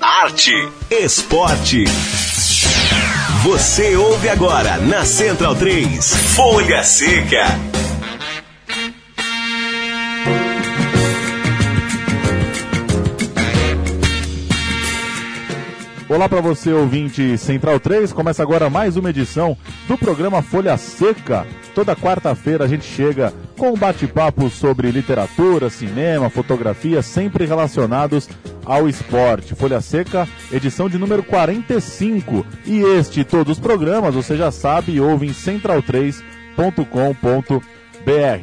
arte, esporte. Você ouve agora na Central 3, Folha Seca. Olá para você, ouvinte Central 3. Começa agora mais uma edição do programa Folha Seca. Toda quarta-feira a gente chega com um bate-papo sobre literatura, cinema, fotografia, sempre relacionados ao esporte. Folha Seca, edição de número 45. E este todos os programas, você já sabe, ouve em central3.com.br.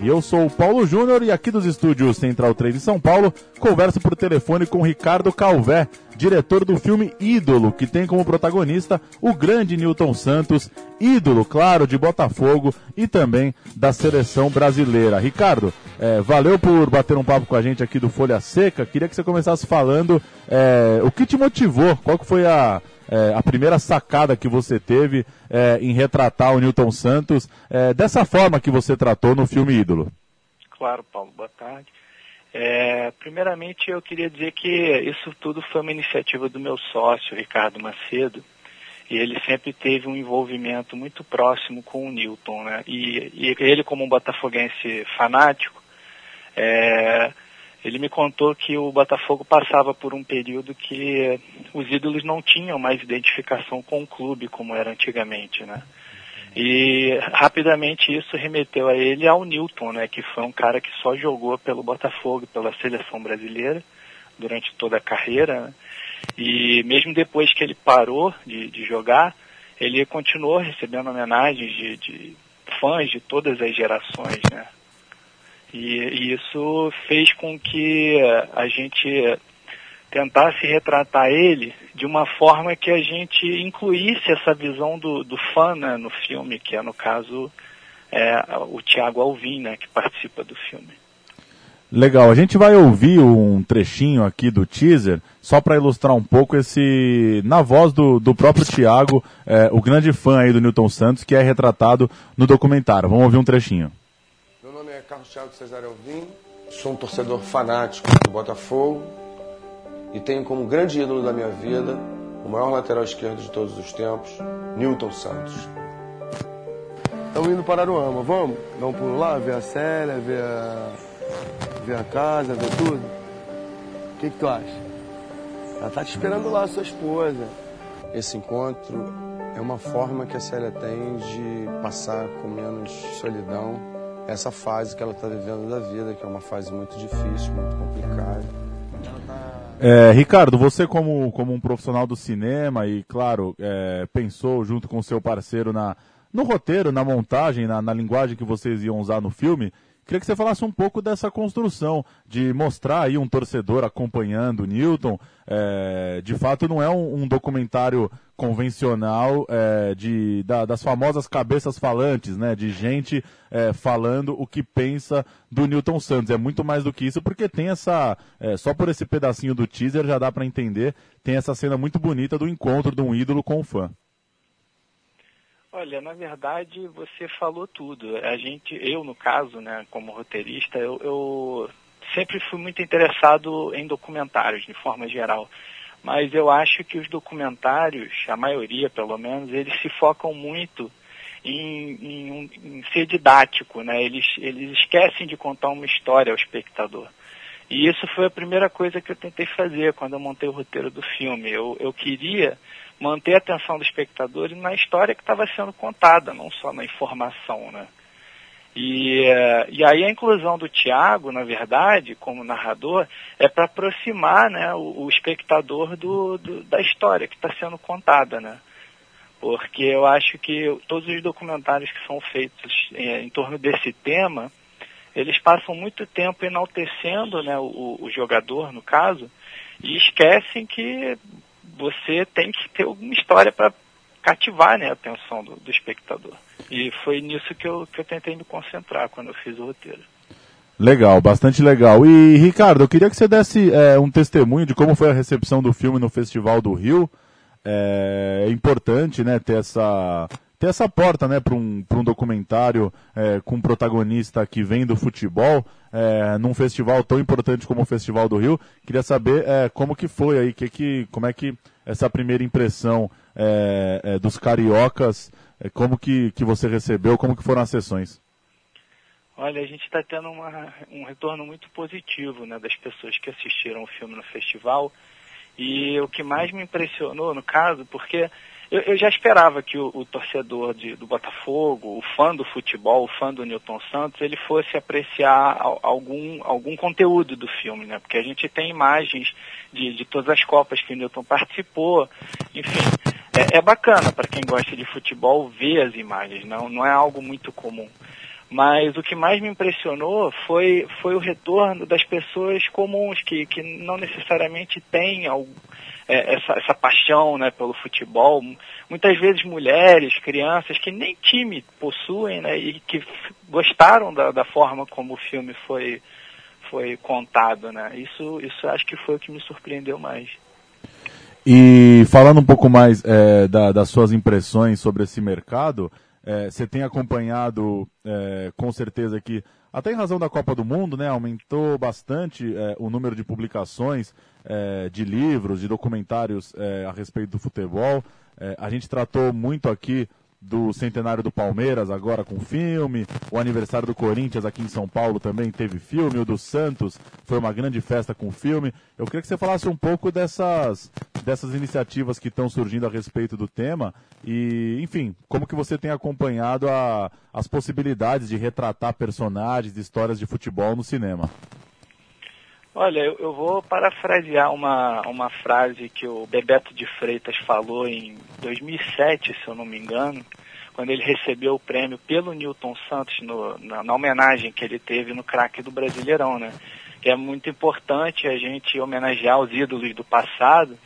Eu sou o Paulo Júnior e aqui dos estúdios Central 3 de São Paulo, converso por telefone com Ricardo Calvé, diretor do filme Ídolo, que tem como protagonista o grande Newton Santos, ídolo, claro, de Botafogo e também da seleção brasileira. Ricardo, é, valeu por bater um papo com a gente aqui do Folha Seca. Queria que você começasse falando é, o que te motivou, qual que foi a, é, a primeira sacada que você teve é, em retratar o Newton Santos é, dessa forma que você tratou no filme Ídolo. Claro, Paulo, boa tarde. É, primeiramente, eu queria dizer que isso tudo foi uma iniciativa do meu sócio, Ricardo Macedo, e ele sempre teve um envolvimento muito próximo com o Newton, né? E, e ele, como um botafoguense fanático, é, ele me contou que o Botafogo passava por um período que os ídolos não tinham mais identificação com o clube como era antigamente, né? E rapidamente isso remeteu a ele ao Newton, né, que foi um cara que só jogou pelo Botafogo, pela seleção brasileira durante toda a carreira. Né? E mesmo depois que ele parou de, de jogar, ele continuou recebendo homenagens de, de, fãs de todas as gerações, né? E, e isso fez com que a gente tentasse retratar ele de uma forma que a gente incluísse essa visão do, do fã né, no filme, que é no caso é, o Tiago Alvim, né, que participa do filme. Legal, a gente vai ouvir um trechinho aqui do teaser, só para ilustrar um pouco esse, na voz do, do próprio Tiago, é, o grande fã aí do Newton Santos, que é retratado no documentário. Vamos ouvir um trechinho. Meu nome é Carlos Thiago Cesário Alvim, sou um torcedor fanático do Botafogo, e tenho como grande ídolo da minha vida o maior lateral esquerdo de todos os tempos, Newton Santos. Estamos indo para Aruama, vamos? Um pulo lá, ver a Célia, ver a, ver a casa, ver tudo? O que, que tu acha? Ela tá te esperando lá, sua esposa. Esse encontro é uma forma que a Célia tem de passar com menos solidão essa fase que ela está vivendo da vida, que é uma fase muito difícil, muito complicada. É, Ricardo, você como, como um profissional do cinema e, claro, é, pensou junto com o seu parceiro na, no roteiro, na montagem, na, na linguagem que vocês iam usar no filme, Queria que você falasse um pouco dessa construção, de mostrar aí um torcedor acompanhando o Newton. É, de fato, não é um, um documentário convencional é, de, da, das famosas cabeças falantes, né? De gente é, falando o que pensa do Newton Santos. É muito mais do que isso, porque tem essa. É, só por esse pedacinho do teaser já dá para entender. Tem essa cena muito bonita do encontro de um ídolo com o fã. Olha, na verdade você falou tudo. A gente, eu no caso, né, como roteirista, eu, eu sempre fui muito interessado em documentários, de forma geral. Mas eu acho que os documentários, a maioria pelo menos, eles se focam muito em, em, em, ser didático, né? Eles, eles esquecem de contar uma história ao espectador. E isso foi a primeira coisa que eu tentei fazer quando eu montei o roteiro do filme. Eu, eu queria manter a atenção do espectador na história que estava sendo contada, não só na informação, né? E, eh, e aí a inclusão do Tiago, na verdade, como narrador, é para aproximar né, o, o espectador do, do, da história que está sendo contada, né? Porque eu acho que todos os documentários que são feitos em, em torno desse tema, eles passam muito tempo enaltecendo né, o, o jogador, no caso, e esquecem que você tem que ter alguma história para cativar né, a atenção do, do, espectador. E foi nisso que eu, que eu tentei me concentrar quando eu fiz o roteiro. Legal, bastante legal. E Ricardo, eu queria que você desse é, um testemunho de como foi a recepção do filme no Festival do Rio. É, é importante, né, ter essa ter essa porta né, para um, um documentário é, com um protagonista que vem do futebol, é, num festival tão importante como o Festival do Rio. Queria saber é, como que foi aí, que, que, como é que essa primeira impressão é, é, dos cariocas, é, como que, que você recebeu, como que foram as sessões? Olha, a gente está tendo uma, um retorno muito positivo né, das pessoas que assistiram o filme no festival. E o que mais me impressionou, no caso, porque eu, eu já esperava que o, o torcedor de, do Botafogo, o fã do futebol, o fã do Newton Santos, ele fosse apreciar algum, algum conteúdo do filme, né? Porque a gente tem imagens de, de todas as Copas que o Newton participou, enfim. É, é bacana para quem gosta de futebol ver as imagens, não, não é algo muito comum. Mas o que mais me impressionou foi, foi o retorno das pessoas comuns, que, que não necessariamente têm é, essa, essa paixão né, pelo futebol. Muitas vezes mulheres, crianças que nem time possuem né, e que gostaram da, da forma como o filme foi, foi contado. Né? Isso, isso acho que foi o que me surpreendeu mais. E falando um pouco mais é, da, das suas impressões sobre esse mercado, é, você tem acompanhado é, com certeza que, até em razão da Copa do Mundo, né, aumentou bastante é, o número de publicações é, de livros, de documentários é, a respeito do futebol. É, a gente tratou muito aqui do centenário do Palmeiras, agora com filme. O aniversário do Corinthians aqui em São Paulo também teve filme. O do Santos foi uma grande festa com filme. Eu queria que você falasse um pouco dessas, dessas iniciativas que estão surgindo a respeito do tema e, enfim, como que você tem acompanhado a, as possibilidades de retratar personagens, histórias de futebol no cinema. Olha, eu, eu, vou parafrasear uma, uma frase que o Bebeto de Freitas falou em 2007, se eu não me engano, quando ele recebeu o prêmio pelo Newton Santos no, na, na, homenagem que ele teve no craque do Brasileirão, né? Que é muito importante a gente homenagear os ídolos do passado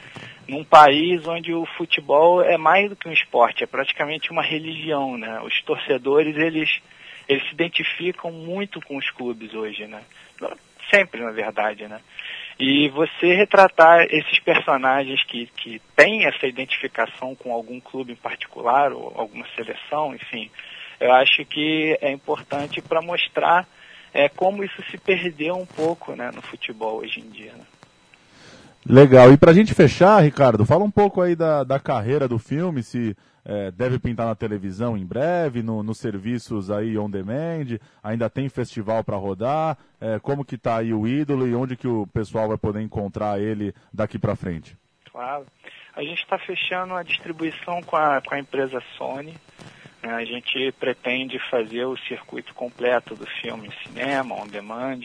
num país onde o futebol é mais do que um esporte, é praticamente uma religião, né? Os torcedores, eles, eles se identificam muito com os clubes hoje, né? Sempre, na verdade, né? E você retratar esses personagens que, que têm essa identificação com algum clube em particular, ou alguma seleção, enfim, eu acho que é importante para mostrar é, como isso se perdeu um pouco né, no futebol hoje em dia. Né? Legal. E para a gente fechar, Ricardo, fala um pouco aí da, da carreira do filme, se é, deve pintar na televisão em breve, no, nos serviços aí on demand, ainda tem festival para rodar, é, como que está aí o ídolo e onde que o pessoal vai poder encontrar ele daqui para frente? Claro. A gente está fechando a distribuição com a, com a empresa Sony. Né? A gente pretende fazer o circuito completo do filme cinema, on demand,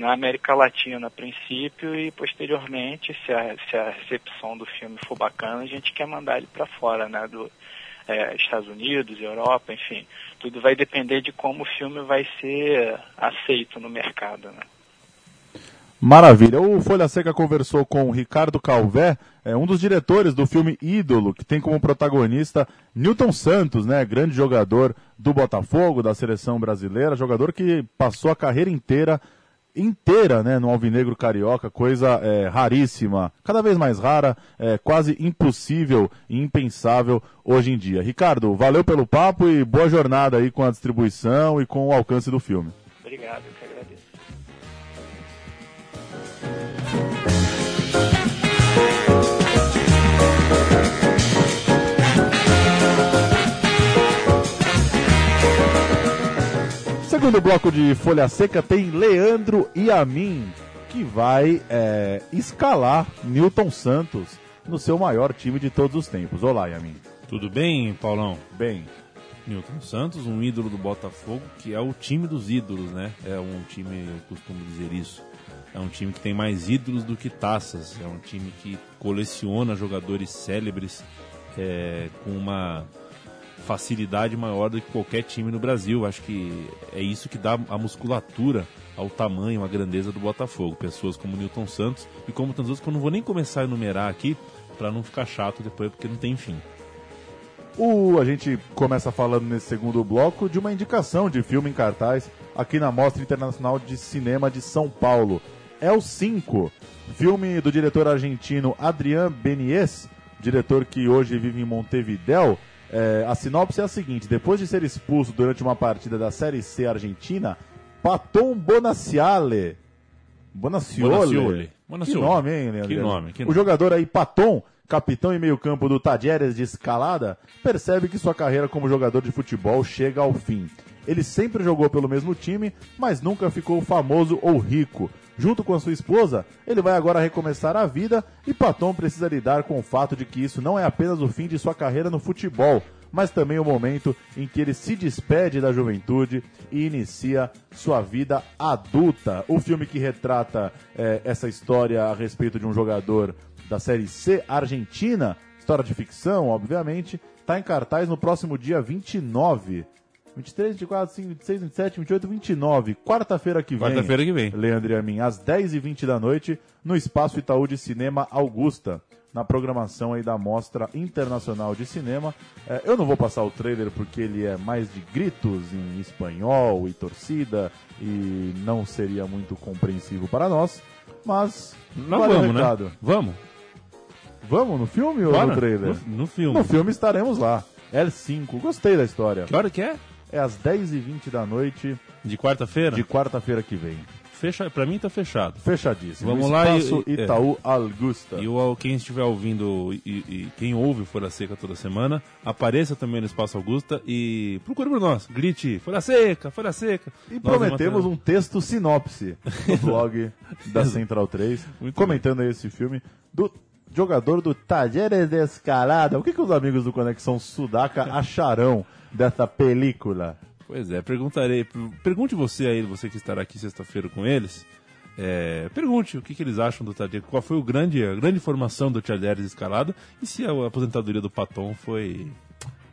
na América Latina a princípio e posteriormente, se a, se a recepção do filme for bacana, a gente quer mandar ele para fora, né, do é, Estados Unidos, Europa, enfim. Tudo vai depender de como o filme vai ser aceito no mercado, né. Maravilha. O Folha Seca conversou com o Ricardo Calvé, é, um dos diretores do filme Ídolo, que tem como protagonista Newton Santos, né, grande jogador do Botafogo, da seleção brasileira, jogador que passou a carreira inteira inteira né, no Alvinegro Carioca, coisa é, raríssima, cada vez mais rara, é, quase impossível e impensável hoje em dia. Ricardo, valeu pelo papo e boa jornada aí com a distribuição e com o alcance do filme. Obrigado, eu que agradeço. Segundo bloco de Folha Seca tem Leandro e a mim, que vai é, escalar Newton Santos no seu maior time de todos os tempos. Olá, Yamin. Tudo bem, Paulão? Bem. Newton Santos, um ídolo do Botafogo, que é o time dos ídolos, né? É um time, eu costumo dizer isso, é um time que tem mais ídolos do que taças. É um time que coleciona jogadores célebres é, com uma facilidade maior do que qualquer time no Brasil. Acho que é isso que dá a musculatura ao tamanho, à grandeza do Botafogo. Pessoas como Newton Santos e como tantos outros que eu não vou nem começar a enumerar aqui para não ficar chato depois, porque não tem fim. O, a gente começa falando nesse segundo bloco de uma indicação de filme em cartaz aqui na Mostra Internacional de Cinema de São Paulo. É o 5, filme do diretor argentino Adrián Benies, diretor que hoje vive em Montevideo, É, a sinopse é a seguinte: depois de ser expulso durante uma partida da Série C Argentina, Paton Bonaciale. Bonaciole. Bonaciole. Que nome, hein, Leandro? Que nome, que O nome. jogador aí, Paton, capitão e meio-campo do Tadieres de Escalada, percebe que sua carreira como jogador de futebol chega ao fim. Ele sempre jogou pelo mesmo time, mas nunca ficou famoso ou rico. Junto com a sua esposa, ele vai agora recomeçar a vida e Paton precisa lidar com o fato de que isso não é apenas o fim de sua carreira no futebol, mas também o momento em que ele se despede da juventude e inicia sua vida adulta. O filme que retrata eh, essa história a respeito de um jogador da Série C Argentina, história de ficção, obviamente, está em cartaz no próximo dia 29. 23, 24, 25, 26, 27, 28, 29. Quarta-feira que vem. Quarta-feira que vem. Leandro e a mim, às 10h20 da noite, no Espaço Itaú de Cinema Augusta, na programação aí da Mostra Internacional de Cinema. É, eu não vou passar o trailer porque ele é mais de gritos em espanhol e torcida e não seria muito compreensivo para nós, mas Nós vale vamos, né? recado. Vamos. Vamos no filme ou Bora. no trailer? No, no filme. No filme estaremos lá. L5, gostei da história. Que hora que é? É às 10h20 da noite De quarta-feira? de quarta-feira que vem. Fecha, pra mim tá fechado. Fechadíssimo. Vamos lá e- Espaço e- é. Itaú Augusta. E o, quem estiver ouvindo e, e quem ouve o Folha Seca toda semana, apareça também no Espaço Augusta e procure por nós. Grite, Folha Seca, Folha Seca. E Nós prometemos um texto sinopse no blog da Central 3, Muito comentando aí esse filme do jogador do Talleres de Escalada. O que, que os amigos do Conexão Sudaca acharão dessa película? Pois é, perguntarei. per- Pergunte você aí, você que estará aqui sexta-feira com eles. é, pergunte o que, que eles acham do Tadeu, qual foi o grande, a grande formação do Tchaderes escalada e se a aposentadoria do Paton foi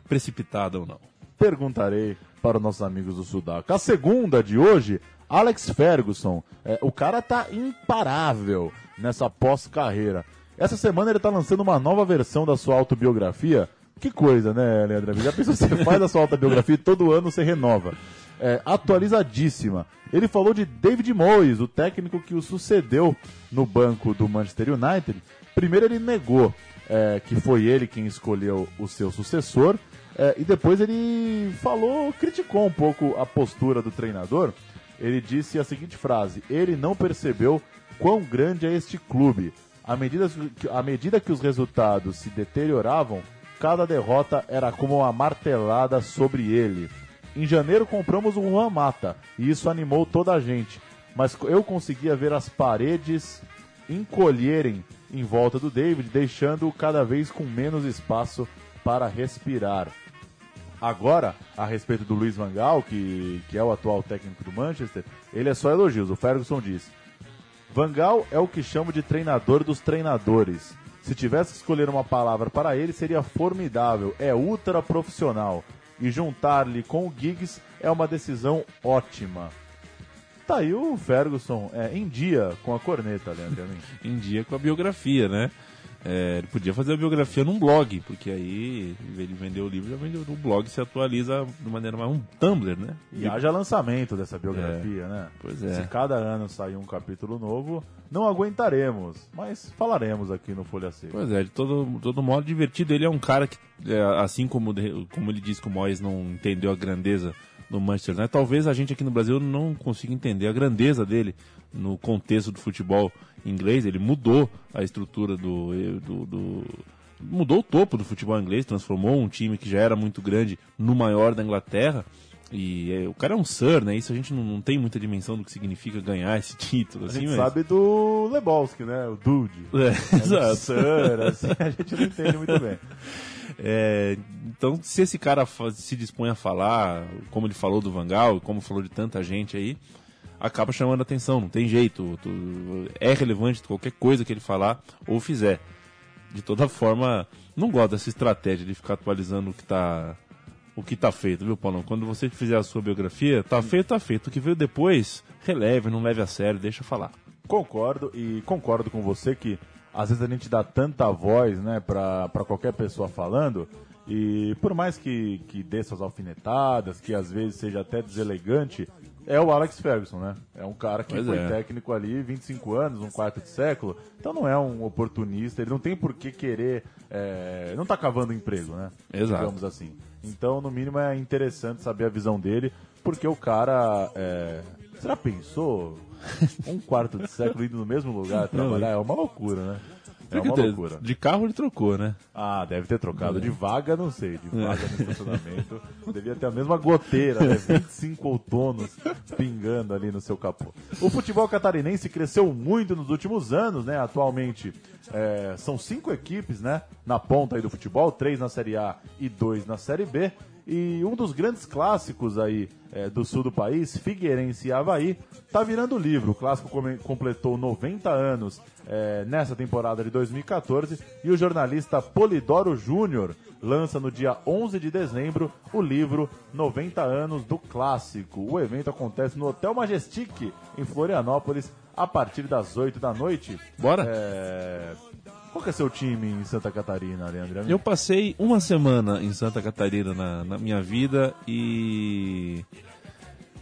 precipitada ou não. Perguntarei para os nossos amigos do Sudaca. A segunda de hoje, Alex Ferguson. É, o cara tá imparável nessa pós-carreira. Essa semana ele tá lançando uma nova versão da sua autobiografia. Que coisa, né, Leandro? Já pensou, você faz a sua autobiografia e todo ano você renova. É, atualizadíssima. Ele falou de David Moyes, o técnico que o sucedeu no banco do Manchester United. Primeiro ele negou é, que foi ele quem escolheu o seu sucessor. é, e depois ele falou, criticou um pouco a postura do treinador. Ele disse a seguinte frase: Ele não percebeu quão grande é este clube. À medida que, à medida que os resultados se deterioravam, cada derrota era como uma martelada sobre ele. Em janeiro compramos o Juan Mata e isso animou toda a gente. Mas eu conseguia ver as paredes encolherem em volta do David, deixando-o cada vez com menos espaço para respirar. Agora, a respeito do Luiz Van Gaal, que, que é o atual técnico do Manchester, ele é só elogios. O Ferguson diz: Van Gaal é o que chamo de treinador dos treinadores. Se tivesse que escolher uma palavra para ele, seria formidável. É ultra profissional. E juntar-lhe com o Giggs é uma decisão ótima. Tá aí o Ferguson é, em dia com a corneta, Leandro. Em dia com a biografia, né? É, ele podia fazer a biografia num blog, porque aí ele vendeu o livro, já vendeu no blog, se atualiza de maneira mais um Tumblr, né? E haja lançamento dessa biografia, né? pois é. Se cada ano sair um capítulo novo, não aguentaremos, mas falaremos aqui no Folha Seca. Pois é, de todo, todo modo divertido. Ele é um cara que, é, assim como, de- como ele disse que o Moyes não entendeu a grandeza do Manchester United, talvez a gente aqui no Brasil não consiga entender a grandeza dele no contexto do futebol inglês. Ele mudou a estrutura do, do, do- mudou o topo do futebol inglês, transformou um time que já era muito grande no maior da Inglaterra. E é, o cara é um Sir, né? Isso a gente não, não tem muita dimensão do que significa ganhar esse título. A assim, gente mas- sabe do Lebowski, né? O Dude. É, exato. Sir, assim, a gente não entende muito bem. É, então, se esse cara se dispõe a falar, como ele falou do Vangal, como falou de tanta gente aí, acaba chamando a atenção, não tem jeito. é relevante qualquer coisa que ele falar ou fizer. De toda forma, não gosto dessa estratégia de ficar atualizando o que tá, o que tá feito, viu, Paulão? Quando você fizer a sua biografia, tá feito, tá feito. O que veio depois, releve, não leve a sério, deixa falar. Concordo e concordo com você que às vezes a gente dá tanta voz, né, pra, pra qualquer pessoa falando, e por mais que, que dê suas alfinetadas, que às vezes seja até deselegante, é o Alex Ferguson, né? É um cara que Pois foi é. técnico ali 25 anos, um quarto de século. Então não é um oportunista, ele não tem por que querer. é, não tá cavando emprego, né? Exato. Digamos assim. Então, no mínimo, é interessante saber a visão dele, porque o cara. É... Será pensou? Um quarto de século indo no mesmo lugar trabalhar é uma loucura, né? É uma loucura. De carro ele trocou, né? Ah, deve ter trocado. De vaga, não sei. De vaga no estacionamento. Devia ter a mesma goteira, né? 25 outonos pingando ali no seu capô. O futebol catarinense cresceu muito nos últimos anos, né? Atualmente é, são cinco equipes, né? Na ponta aí do futebol, três na Série A e dois na Série B. E um dos grandes clássicos aí é, do sul do país, Figueirense e Havaí, tá virando livro. O clássico completou 90 anos é, nessa temporada de 2014 e o jornalista Polidoro Júnior lança no dia 11 de dezembro o livro 90 anos do clássico. O evento acontece no Hotel Majestic, em Florianópolis, a partir das 8 da noite. Bora? É... Qual que é seu time em Santa Catarina, Leandro? Eu passei uma semana em Santa Catarina na, na minha vida e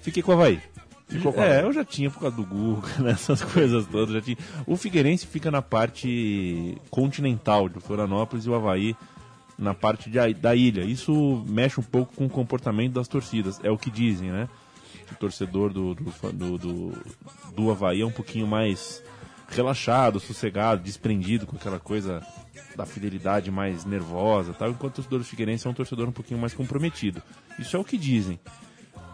fiquei com o Havaí. Ficou com o é, Havaí. eu já tinha por causa do Google, né, essas coisas todas. Já tinha. O Figueirense fica na parte continental de Florianópolis e o Havaí na parte de, da ilha. Isso mexe um pouco com o comportamento das torcidas, é o que dizem, né? O torcedor do, do, do, do, do Havaí é um pouquinho mais relaxado, sossegado, desprendido com aquela coisa da fidelidade mais nervosa, tal, enquanto o torcedor do Figueirense é um torcedor um pouquinho mais comprometido. Isso é o que dizem.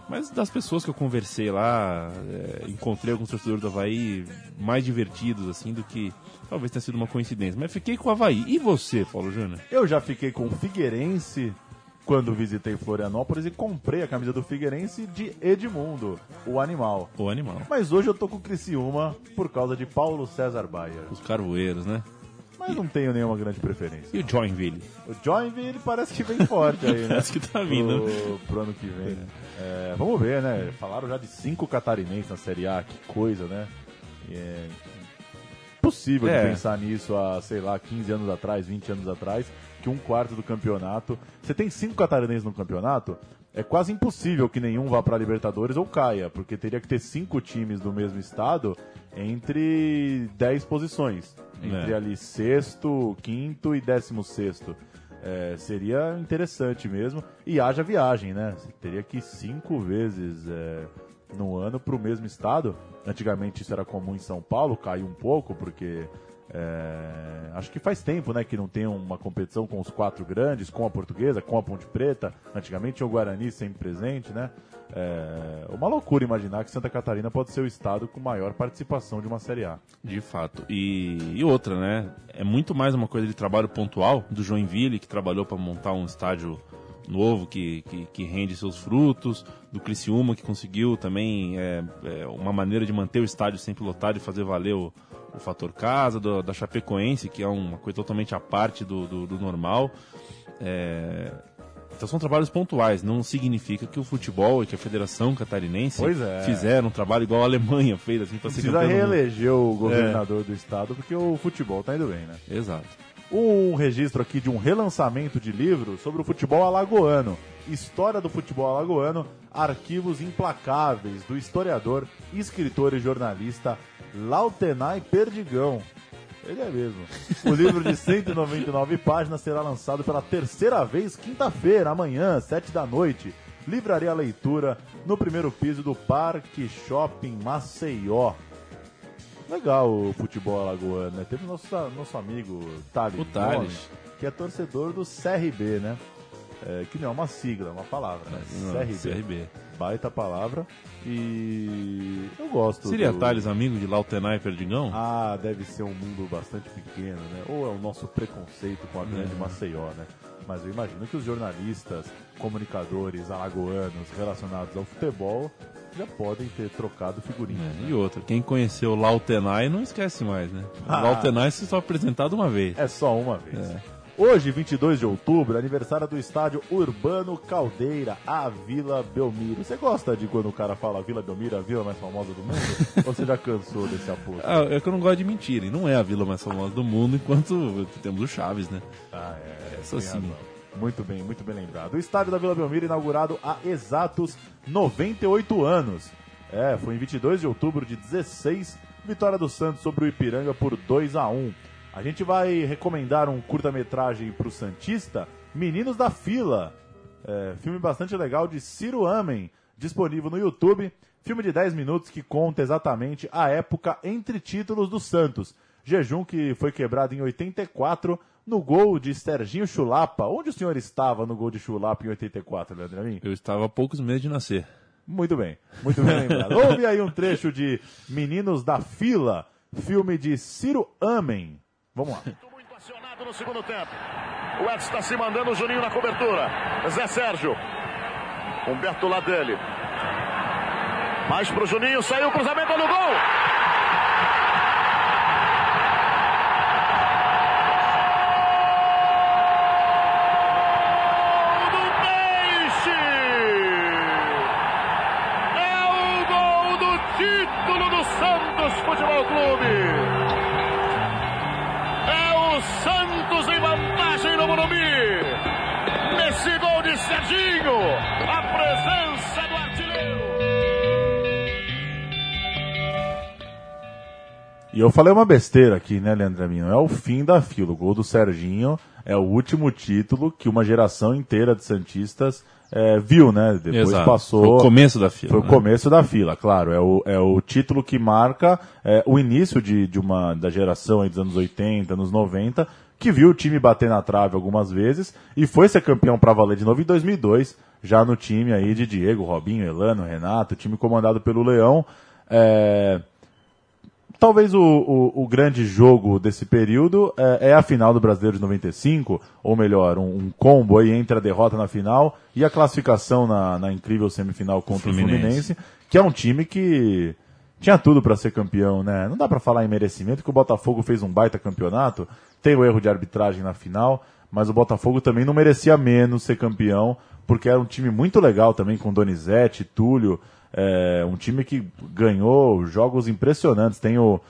Mas das pessoas que eu conversei lá, é, encontrei alguns torcedores do Havaí mais divertidos, assim, do que talvez tenha sido uma coincidência. Mas fiquei com o Havaí. E você, Paulo Júnior? Eu já fiquei com o Figueirense quando visitei Florianópolis e comprei a camisa do Figueirense de Edmundo, o animal. O animal. Mas hoje eu tô com o Criciúma por causa de Paulo César Baia. Os carvoeiros, né? Mas não tenho nenhuma grande preferência. E o Joinville? O Joinville parece que vem forte aí, né? Parece que tá vindo. Pro, pro ano que vem. É, vamos ver, né? Falaram já de cinco catarinenses na Série A, que coisa, né? É possível É. de pensar nisso há, sei lá, 15 anos atrás, 20 anos atrás, que um quarto do campeonato. Você tem cinco catarinenses no campeonato, é quase impossível que nenhum vá para Libertadores ou caia, porque teria que ter cinco times do mesmo estado entre 10 posições. Entre É. ali sexto, quinto e décimo sexto. É, seria interessante mesmo. E haja viagem, né? Você teria que ir cinco vezes é, no ano para o mesmo estado. Antigamente isso era comum em São Paulo, caiu um pouco, porque é, acho que faz tempo né, que não tem uma competição com os quatro grandes, com a portuguesa, com a Ponte Preta. Antigamente tinha o Guarani sempre presente, né? É uma loucura imaginar que Santa Catarina pode ser o estado com maior participação de uma Série A. De fato. E, e outra, né? É muito mais uma coisa de trabalho pontual do Joinville, que trabalhou para montar um estádio novo que, que, que rende seus frutos, do Criciúma, que conseguiu também é, é, uma maneira de manter o estádio sempre lotado e fazer valer o, o fator casa, do- da Chapecoense, que é uma coisa totalmente à parte do, do, do normal. É, então são trabalhos pontuais, não significa que o futebol e que a Federação Catarinense é. fizeram um trabalho igual a Alemanha fez, assim, para ser Precisa reeleger o governador do estado, porque o futebol tá indo bem, né? Exato. Um registro aqui de um relançamento de livro sobre o futebol alagoano. História do futebol alagoano, arquivos implacáveis do historiador, escritor e jornalista Lautenay Perdigão. Ele é mesmo. O livro de 199 páginas será lançado pela terceira vez quinta-feira, amanhã, sete da noite. Livraria a leitura no primeiro piso do Parque Shopping Maceió. Legal o futebol alagoano, né? Teve nosso, nosso amigo Thales, O Thales. Que é torcedor do CRB, né? É, que não é uma sigla, é uma palavra, né? Não, CRB. CRB. Baita palavra. E eu gosto. Seria do... Thales amigo de Lautenay Perdigão? Ah, deve ser um mundo bastante pequeno, né? Ou é o nosso preconceito com a grande Uhum. Maceió, né? Mas eu imagino que os jornalistas, comunicadores alagoanos relacionados ao futebol já podem ter trocado figurinhas. É, e outra, quem conheceu Lautenay não esquece mais, né? Ah. Lautenay se só apresentado uma vez. É só uma vez. É. Hoje, 22 de outubro, aniversário do estádio Urbano Caldeira, a Vila Belmiro. Você gosta de quando o cara fala Vila Belmiro, a vila mais famosa do mundo? Ou você já cansou desse apoio? Ah, é que eu não gosto de mentir, e não é a vila mais famosa do mundo, enquanto temos o Chaves, né? Ah, é. Essa tem sim. razão. Muito bem, muito bem lembrado. O estádio da Vila Belmiro inaugurado há exatos 98 anos. É, foi em 22 de outubro de 16, vitória do Santos sobre o Ipiranga por 2 a 1 A gente vai recomendar um curta-metragem para o Santista, Meninos da Fila. É, filme bastante legal de Ciro Amen, disponível no YouTube. Filme de 10 minutos que conta exatamente a época entre títulos do Santos. Jejum que foi quebrado em 84 no gol de Serginho Chulapa. Onde o senhor estava no gol de Chulapa em 84, Leandro Amin? Eu estava há poucos meses de nascer. Muito bem, muito bem lembrado. Houve aí um trecho de Meninos da Fila, filme de Ciro Amen. Vamos lá. Muito acionado no segundo tempo. O Edson está se mandando o Juninho na cobertura. Zé Sérgio. Humberto lá dele. Mais pro Juninho, saiu o cruzamento no gol. E eu falei uma besteira aqui, né, Leandro Amin? Não é o fim da fila. O gol do Serginho é o último título que uma geração inteira de Santistas é, viu, né? Depois Exato. passou. Foi o começo da fila, Foi o né? começo da fila, claro. É o, é o título que marca é, o início de, de uma, da geração aí dos anos 80, anos 90, que viu o time bater na trave algumas vezes e foi ser campeão para valer de novo em 2002, já no time aí de Diego, Robinho, Elano, Renato, time comandado pelo Leão. É, Talvez o, o, o grande jogo desse período é, é a final do Brasileiro de 95, ou melhor, um, um combo aí entre a derrota na final e a classificação na, na incrível semifinal contra o Fluminense. Fluminense, que é um time que tinha tudo para ser campeão, né? Não dá para falar em merecimento, que o Botafogo fez um baita campeonato, tem o erro de arbitragem na final, mas o Botafogo também não merecia menos ser campeão, porque era um time muito legal também, com Donizete, Túlio, é, um time que ganhou jogos impressionantes. Tem o,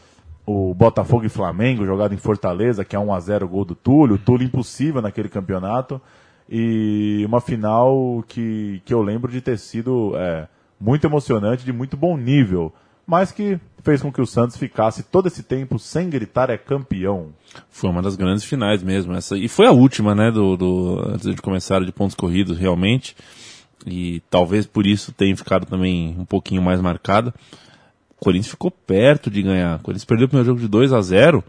o Botafogo e Flamengo, jogado em Fortaleza, que é 1 a 0 gol do Túlio, Túlio impossível naquele campeonato. E uma final que, que eu lembro de ter sido é, muito emocionante, de muito bom nível, mas que fez com que o Santos ficasse todo esse tempo sem gritar é campeão. Foi uma das grandes finais mesmo. Essa, e foi a última, né, do, do, antes de começar de pontos corridos, realmente. E talvez por isso tenha ficado também um pouquinho mais marcada. O Corinthians ficou perto de ganhar. O Corinthians perdeu o primeiro jogo de 2 a 0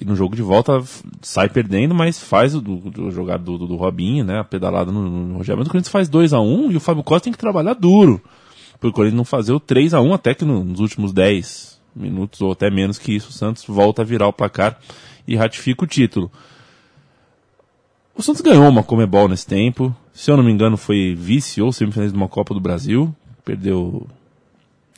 e no jogo de volta sai perdendo, mas faz o do jogado do, do, do Robinho, né? A pedalada no, no Rogério. Mas o Corinthians faz 2 a 1 e o Fábio Costa tem que trabalhar duro. Para o Corinthians não fazer o 3 a 1 até que no- nos últimos 10 minutos, ou até menos que isso, o Santos volta a virar o placar e ratifica o título. O Santos ganhou uma Comebol nesse tempo. Se eu não me engano, foi vice ou semifinalista de uma Copa do Brasil. Perdeu.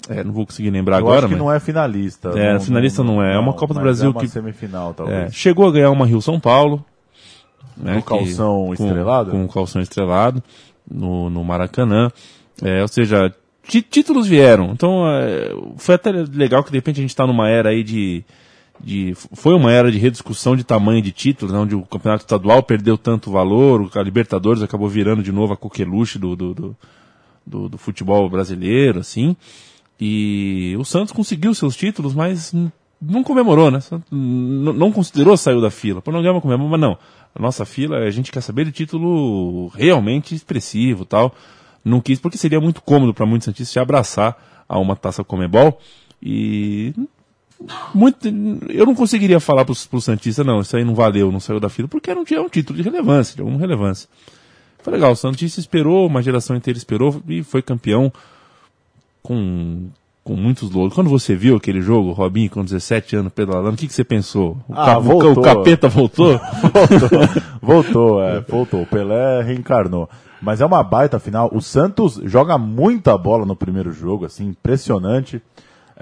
É, não vou conseguir lembrar eu agora, acho que mas. não é finalista. É, finalista não é. É uma Copa do Brasil é uma que- semifinal, É, talvez. chegou a ganhar uma Rio São Paulo. Né, No calção com- estrelado? Com, o calção estrelado no, no Maracanã. É, ou seja, tí- títulos vieram. Então é, foi até legal que de repente a gente está numa era aí de, de. Foi uma era de rediscussão de tamanho de títulos, né, onde o campeonato estadual perdeu tanto valor, a Libertadores acabou virando de novo a coqueluche do, do, do, do, do futebol brasileiro, assim. E o Santos conseguiu seus títulos, mas não comemorou, né? Não considerou saiu da fila. Pô, não ganhamos comemorou, mas não. A nossa fila, a gente quer saber de título realmente expressivo tal. Não quis, porque seria muito cômodo para muitos santistas se abraçar a uma taça Comebol. E muito, eu não conseguiria falar para os Santistas, não, isso aí não valeu, não saiu da fila, porque não tinha um título de relevância, de alguma relevância. Foi legal, o Santista esperou, uma geração inteira esperou e foi campeão com, com muitos louros. Quando você viu aquele jogo, Robinho, com 17 anos pedalando, o que, que você pensou? O, Ah, voltou. o capeta voltou? voltou, voltou, é, voltou. O Pelé reencarnou. Mas é uma baita final. O Santos joga muita bola no primeiro jogo, assim, impressionante.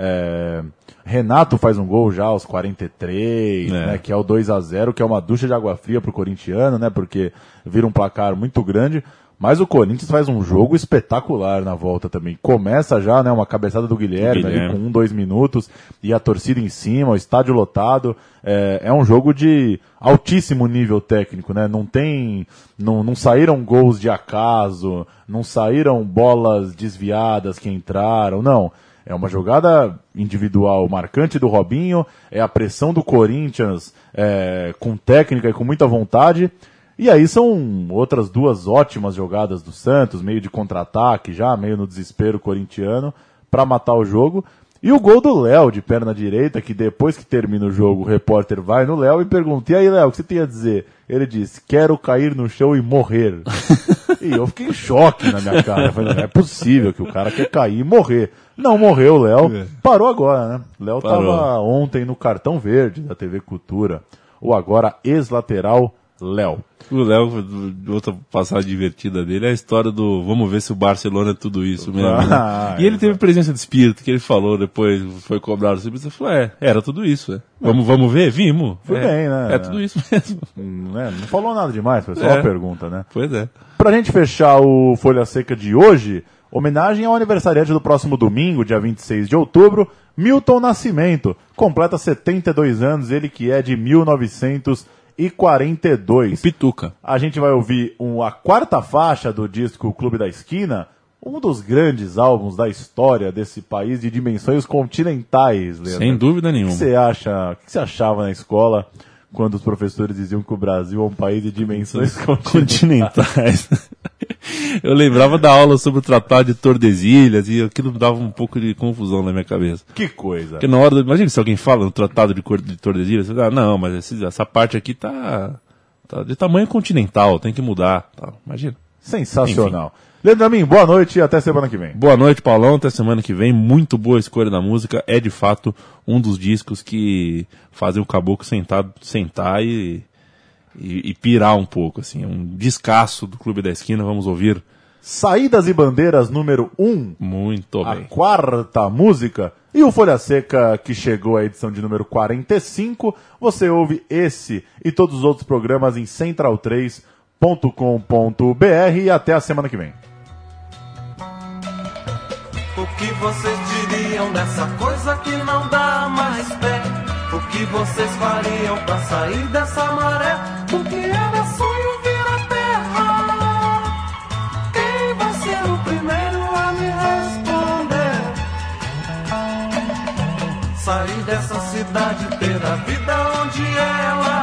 É, Renato faz um gol já aos 43, É. né, que é o 2 a 0 que é uma ducha de água fria pro corintiano, né, porque vira um placar muito grande. Mas o Corinthians faz um jogo espetacular na volta também. Começa já, né, uma cabeçada do Guilherme, ali Guilherme. com um, dois minutos, e a torcida em cima, o estádio lotado. É, é um jogo de altíssimo nível técnico, né? Não tem. Não, não saíram gols de acaso, não saíram bolas desviadas que entraram, não. É uma jogada individual marcante do Robinho, é a pressão do Corinthians é, com técnica e com muita vontade. E aí são outras duas ótimas jogadas do Santos, meio de contra-ataque já, meio no desespero corintiano, para matar o jogo. E o gol do Léo de perna direita, que depois que termina o jogo, o repórter vai no Léo e pergunta: E aí, Léo, o que você tem a dizer? Ele diz: Quero cair no chão e morrer. e eu fiquei em choque na minha cara. Eu falei, não é possível que o cara quer cair e morrer. Não morreu o Léo, parou agora, né? Léo Parou. tava ontem no cartão verde da TV Cultura. O agora ex-lateral Léo. O Léo, outra passagem divertida dele é a história do vamos ver se o Barcelona é tudo isso mesmo. né? Ah, e ele teve presença de espírito, que ele falou depois, foi cobrado sobre isso, ele falou, é, era tudo isso. É. Vamos, vamos ver? Vimos. Foi é, bem, né? É tudo isso mesmo. Hum, né? Não falou nada demais, foi só É. uma pergunta, né? Pois é. Pra gente fechar o Folha Seca de hoje, homenagem ao aniversariante do próximo domingo, dia 26 de outubro, Milton Nascimento. Completa 72 anos, ele que é de 1942. Pituca. A gente vai ouvir um- a quarta faixa do disco Clube da Esquina, um dos grandes álbuns da história desse país de dimensões continentais, Leandro. Sem dúvida O que nenhuma. você acha, o que você achava na escola quando os professores diziam que o Brasil é um país de dimensões continentais? Eu lembrava da aula sobre o Tratado de Tordesilhas e aquilo dava um pouco de confusão na minha cabeça. Que coisa. Porque na hora, do, imagina se alguém fala no Tratado de, de Tordesilhas, você fala, ah, não, mas essa parte aqui tá, tá de tamanho continental, tem que mudar. Tá. Imagina. Sensacional. Leandro Amin, boa noite e até semana que vem. Boa noite, Paulão. Até semana que vem. Muito boa escolha da música. É de fato um dos discos que fazem o caboclo sentar, sentar e, e, e pirar um pouco. Assim. É um descasso do Clube da Esquina. Vamos ouvir Saídas e Bandeiras número 1, um, muito a bem. quarta música. E o Folha Seca, que chegou à edição de número 45, você ouve esse e todos os outros programas em central3.com.br e até a semana que vem. O que vocês diriam dessa coisa que não dá mais pé? O que vocês fariam pra sair dessa maré? O que era sonho vira terra? Quem vai ser o primeiro a me responder? Sair dessa cidade, ter a vida onde ela.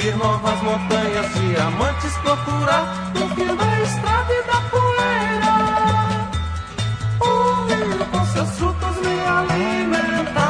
Subir novas montanhas, diamantes procurar no fim da estrada e da poeira. O rio com seus frutos me alimentar.